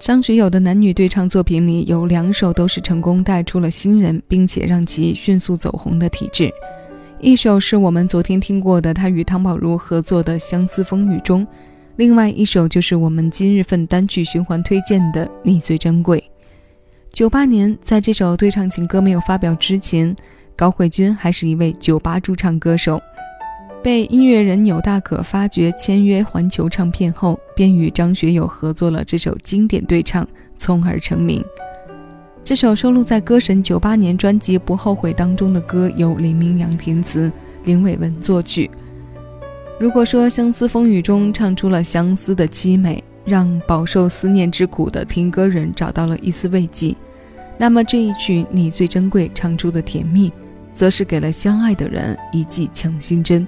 张学友的男女对唱作品里有两首都是成功带出了新人，并且让其迅速走红的体质。一首是我们昨天听过的他与汤宝如合作的《相思风雨中》，另外一首就是我们今日份单曲循环推荐的《你最珍贵》。九八年，在这首对唱情歌没有发表之前，高慧君还是一位酒吧驻唱歌手。被音乐人钮大可发掘签约环球唱片后，便与张学友合作了这首经典对唱，从而成名。这首收录在歌神九八年专辑《不后悔》当中的歌，由林明阳填词，林伟文作曲。如果说《相思风雨中》唱出了相思的凄美，让饱受思念之苦的听歌人找到了一丝慰藉，那么这一曲《你最珍贵》唱出的甜蜜，则是给了相爱的人一剂强心针。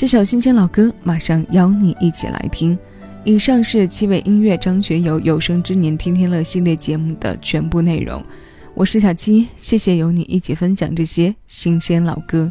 这首新鲜老歌，马上邀你一起来听。以上是七位音乐张学友有生之年天天乐系列节目的全部内容。我是小七，谢谢有你一起分享这些新鲜老歌。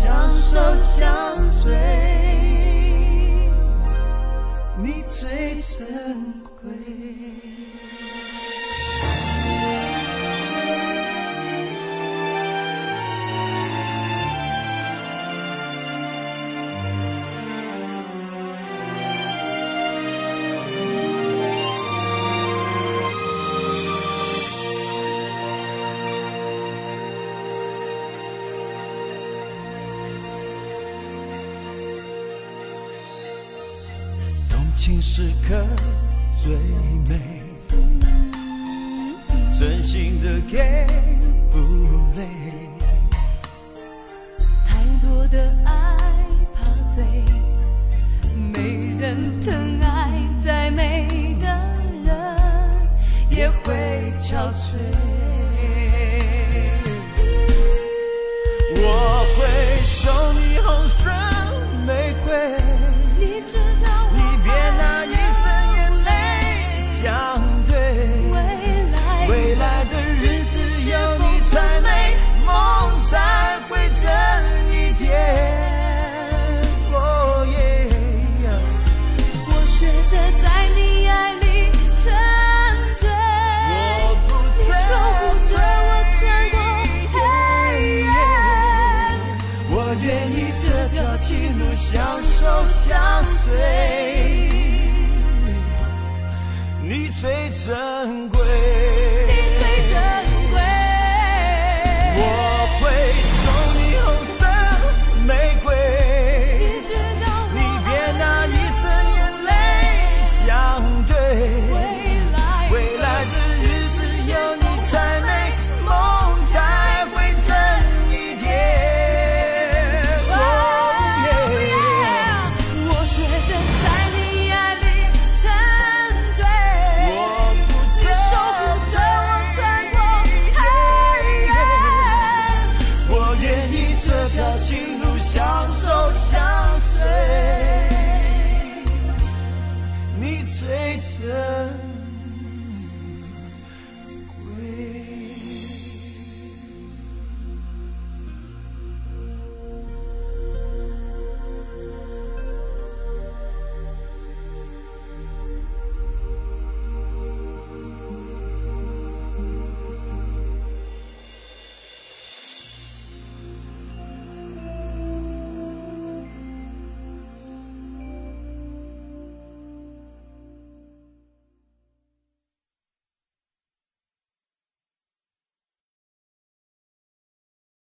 相守相随，你最珍贵。情时刻最美，真心的给不累。太多的爱怕醉，没人疼爱，再美的人也会憔悴。相守相随。你最珍贵。这条情路相守相随，你最真。